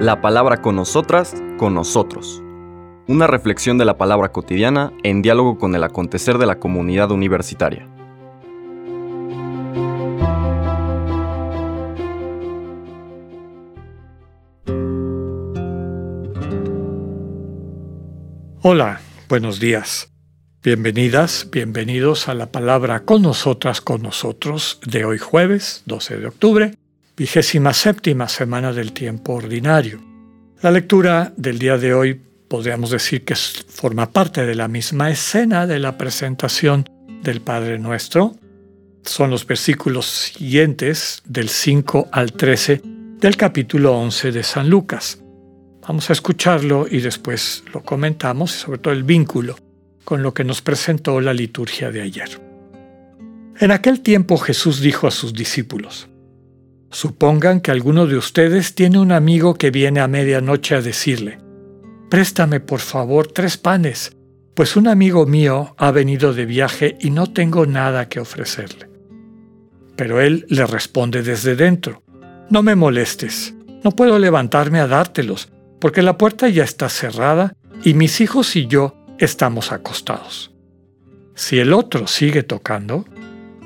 La palabra con nosotras, con nosotros. Una reflexión de la palabra cotidiana en diálogo con el acontecer de la comunidad universitaria. Hola, buenos días. Bienvenidas, bienvenidos a la palabra con nosotras, con nosotros de hoy jueves 12 de octubre, vigésima séptima semana del tiempo ordinario. La lectura del día de hoy podríamos decir que forma parte de la misma escena de la presentación del Padre Nuestro. Son los versículos siguientes del 5 al 13 del capítulo 11 de San Lucas. Vamos a escucharlo y después lo comentamos sobre todo el vínculo con lo que nos presentó la liturgia de ayer. En aquel tiempo Jesús dijo a sus discípulos, Supongan que alguno de ustedes tiene un amigo que viene a medianoche a decirle, Préstame por favor tres panes, pues un amigo mío ha venido de viaje y no tengo nada que ofrecerle. Pero él le responde desde dentro, No me molestes, no puedo levantarme a dártelos, porque la puerta ya está cerrada y mis hijos y yo estamos acostados. Si el otro sigue tocando,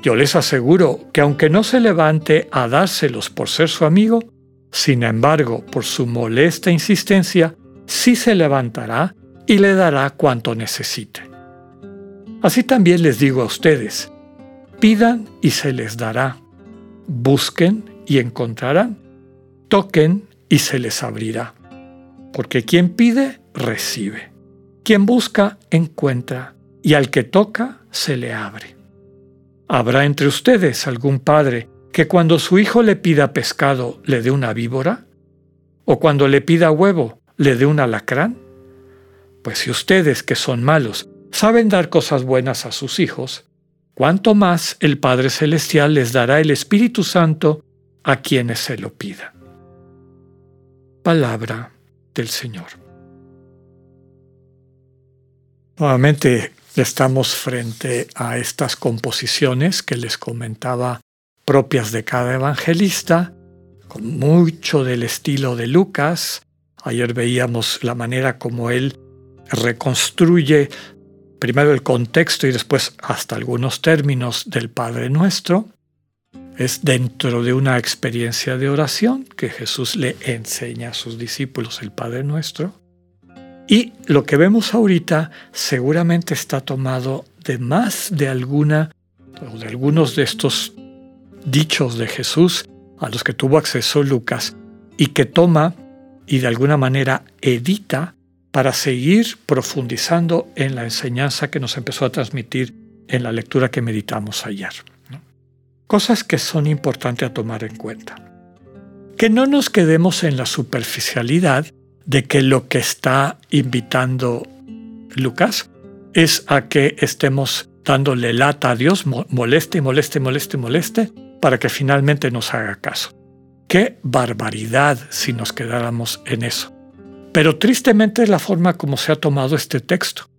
yo les aseguro que aunque no se levante a dárselos por ser su amigo, sin embargo, por su molesta insistencia, sí se levantará y le dará cuanto necesite. Así también les digo a ustedes, pidan y se les dará, busquen y encontrarán, toquen y se les abrirá porque quien pide, recibe. Quien busca, encuentra, y al que toca, se le abre. ¿Habrá entre ustedes algún padre que cuando su hijo le pida pescado le dé una víbora? ¿O cuando le pida huevo le dé un alacrán? Pues si ustedes, que son malos, saben dar cosas buenas a sus hijos, cuánto más el Padre Celestial les dará el Espíritu Santo a quienes se lo pidan. Palabra del Señor. Nuevamente estamos frente a estas composiciones que les comentaba propias de cada evangelista, con mucho del estilo de Lucas. Ayer veíamos la manera como él reconstruye primero el contexto y después hasta algunos términos del Padre Nuestro es dentro de una experiencia de oración que Jesús le enseña a sus discípulos el Padre Nuestro. Y lo que vemos ahorita seguramente está tomado de más de alguna o de algunos de estos dichos de Jesús a los que tuvo acceso Lucas y que toma y de alguna manera edita para seguir profundizando en la enseñanza que nos empezó a transmitir en la lectura que meditamos ayer. Cosas que son importantes a tomar en cuenta. Que no nos quedemos en la superficialidad de que lo que está invitando Lucas es a que estemos dándole lata a Dios, moleste, moleste, moleste, moleste, para que finalmente nos haga caso. Qué barbaridad si nos quedáramos en eso. Pero tristemente es la forma como se ha tomado este texto.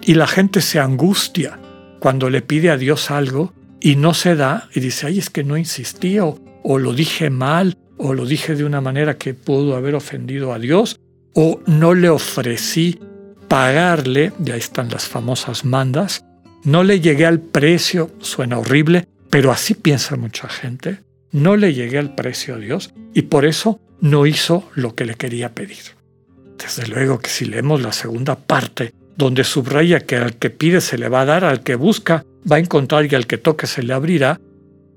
Y la gente se angustia cuando le pide a Dios algo y no se da y dice, ay, es que no insistí o, lo dije mal o lo dije de una manera que pudo haber ofendido a Dios o no le ofrecí pagarle, y ahí están las famosas mandas, no le llegué al precio, suena horrible, pero así piensa mucha gente, no le llegué al precio a Dios y por eso no hizo lo que le quería pedir. Desde luego que si leemos la segunda parte, donde subraya que al que pide se le va a dar, al que busca va a encontrar y al que toque se le abrirá,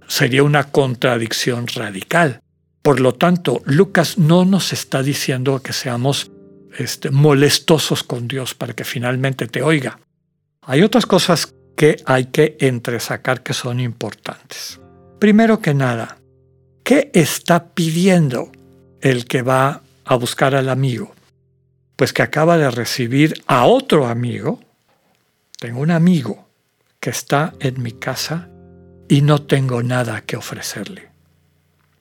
sería una contradicción radical. Por lo tanto, Lucas no nos está diciendo que seamos este, molestosos con Dios para que finalmente te oiga. Hay otras cosas que hay que entresacar que son importantes. Primero que nada, ¿qué está pidiendo el que va a buscar al amigo? Pues que acaba de recibir a otro amigo. Tengo un amigo que está en mi casa y no tengo nada que ofrecerle.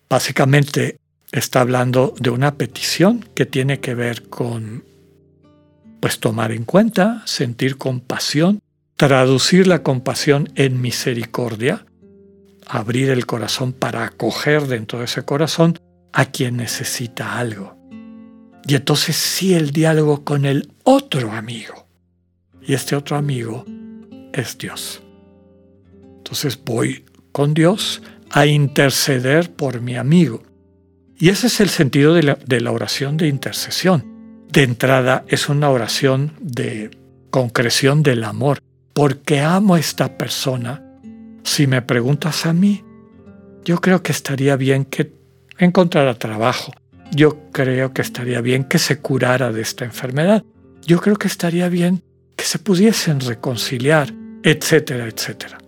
Básicamente está hablando de una petición que tiene que ver con pues tomar en cuenta, sentir compasión, traducir la compasión en misericordia, abrir el corazón para acoger dentro de ese corazón a quien necesita algo. Y entonces sí el diálogo con el otro amigo. Y este otro amigo es Dios. Entonces voy con Dios a interceder por mi amigo. Y ese es el sentido de la, oración de intercesión. De entrada es una oración de concreción del amor, porque amo a esta persona. Si me preguntas a mí, yo creo que estaría bien que encontrara trabajo. Yo creo que estaría bien que se curara de esta enfermedad. Yo creo que estaría bien que se pudiesen reconciliar, etcétera, etcétera.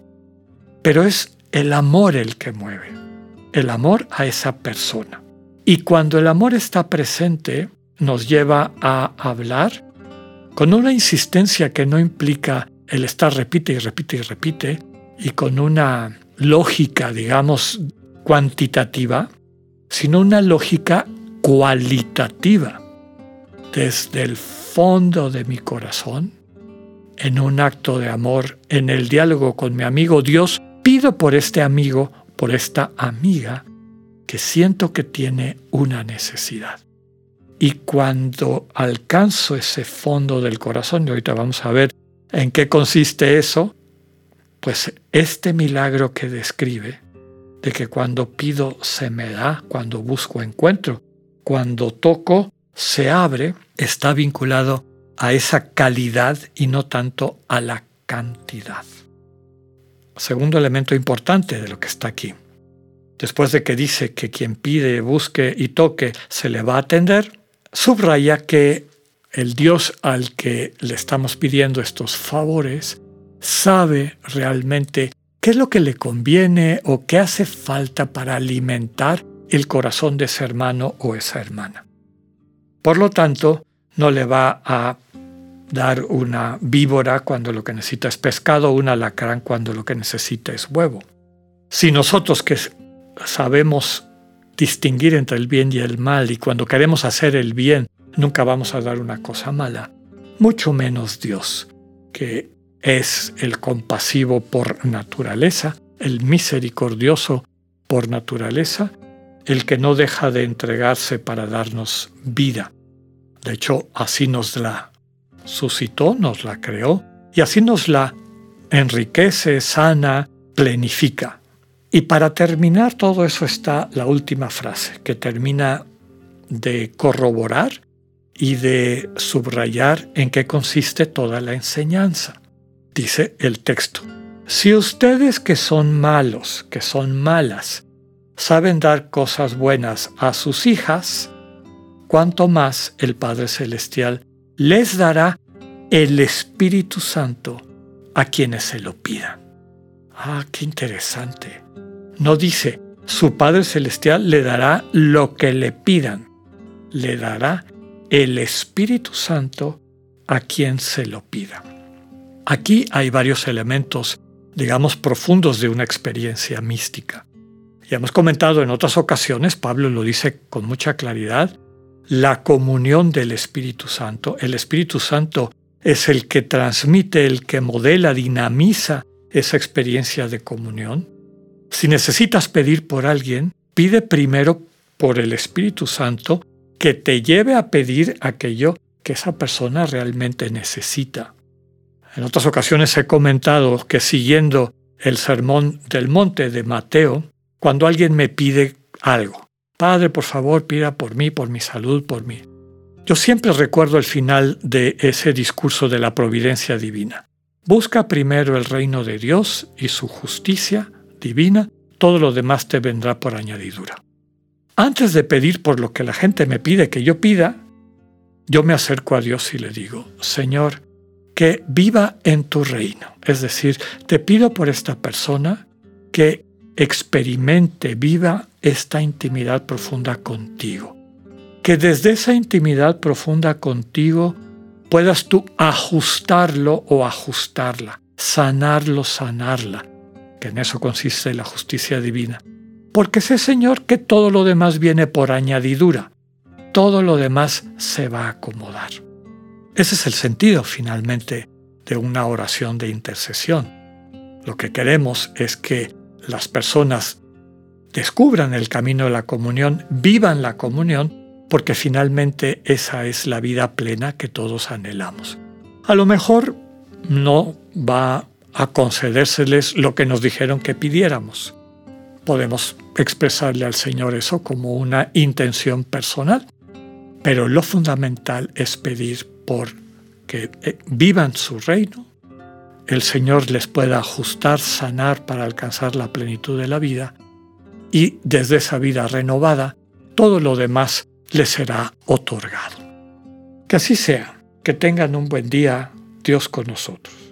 Pero es el amor el que mueve, el amor a esa persona. Y cuando el amor está presente, nos lleva a hablar con una insistencia que no implica el estar repite y repite y repite, y con una lógica, digamos, cuantitativa, sino una lógica cualitativa. Desde el fondo de mi corazón, en un acto de amor, en el diálogo con mi amigo Dios, pido por este amigo, por esta amiga, que siento que tiene una necesidad. Y cuando alcanzo ese fondo del corazón, y ahorita vamos a ver en qué consiste eso, pues este milagro que describe, de que cuando pido se me da, cuando busco encuentro, cuando toco se abre, está vinculado a esa calidad y no tanto a la cantidad. Segundo elemento importante de lo que está aquí. Después de que dice que quien pide, busque y toque se le va a atender, subraya que el Dios al que le estamos pidiendo estos favores sabe realmente qué es lo que le conviene o qué hace falta para alimentar el corazón de ese hermano o esa hermana. Por lo tanto, no le va a dar una víbora cuando lo que necesita es pescado, o un alacrán cuando lo que necesita es huevo. Si nosotros que sabemos distinguir entre el bien y el mal y cuando queremos hacer el bien nunca vamos a dar una cosa mala, mucho menos Dios, que es el compasivo por naturaleza, el misericordioso por naturaleza, el que no deja de entregarse para darnos vida. De hecho, así nos la suscitó, nos la creó y así nos la enriquece, sana, plenifica. Y para terminar todo eso está la última frase, que termina de corroborar y de subrayar en qué consiste toda la enseñanza. Dice el texto, si ustedes que son malos, que son malas, saben dar cosas buenas a sus hijas, cuanto más el Padre Celestial les dará el Espíritu Santo a quienes se lo pidan. Ah, qué interesante. No dice, su Padre Celestial le dará lo que le pidan, le dará el Espíritu Santo a quien se lo pida. Aquí hay varios elementos, digamos, profundos de una experiencia mística. Ya hemos comentado en otras ocasiones, Pablo lo dice con mucha claridad, la comunión del Espíritu Santo. El Espíritu Santo es el que transmite, el que modela, dinamiza esa experiencia de comunión. Si necesitas pedir por alguien, pide primero por el Espíritu Santo que te lleve a pedir aquello que esa persona realmente necesita. En otras ocasiones he comentado que siguiendo el sermón del monte de Mateo, cuando alguien me pide algo, Padre, por favor, pida por mí, por mi salud, por mí. Yo siempre recuerdo el final de ese discurso de la providencia divina. Busca primero el reino de Dios y su justicia divina, todo lo demás te vendrá por añadidura. Antes de pedir por lo que la gente me pide que yo pida, yo me acerco a Dios y le digo, Señor, que viva en tu reino. Es decir, te pido por esta persona que experimente, viva esta intimidad profunda contigo. Que desde esa intimidad profunda contigo puedas tú ajustarlo o ajustarla, sanarlo, sanarla, que en eso consiste la justicia divina. Porque sé, Señor, que todo lo demás viene por añadidura, todo lo demás se va a acomodar. Ese es el sentido finalmente de una oración de intercesión. Lo que queremos es que las personas descubran el camino de la comunión, vivan la comunión, porque finalmente esa es la vida plena que todos anhelamos. A lo mejor no va a concedérseles lo que nos dijeron que pidiéramos. Podemos expresarle al Señor eso como una intención personal, pero lo fundamental es pedir por que eh, vivan su reino, el Señor les pueda ajustar, sanar para alcanzar la plenitud de la vida y desde esa vida renovada, todo lo demás les será otorgado. Que así sea, que tengan un buen día, Dios con nosotros.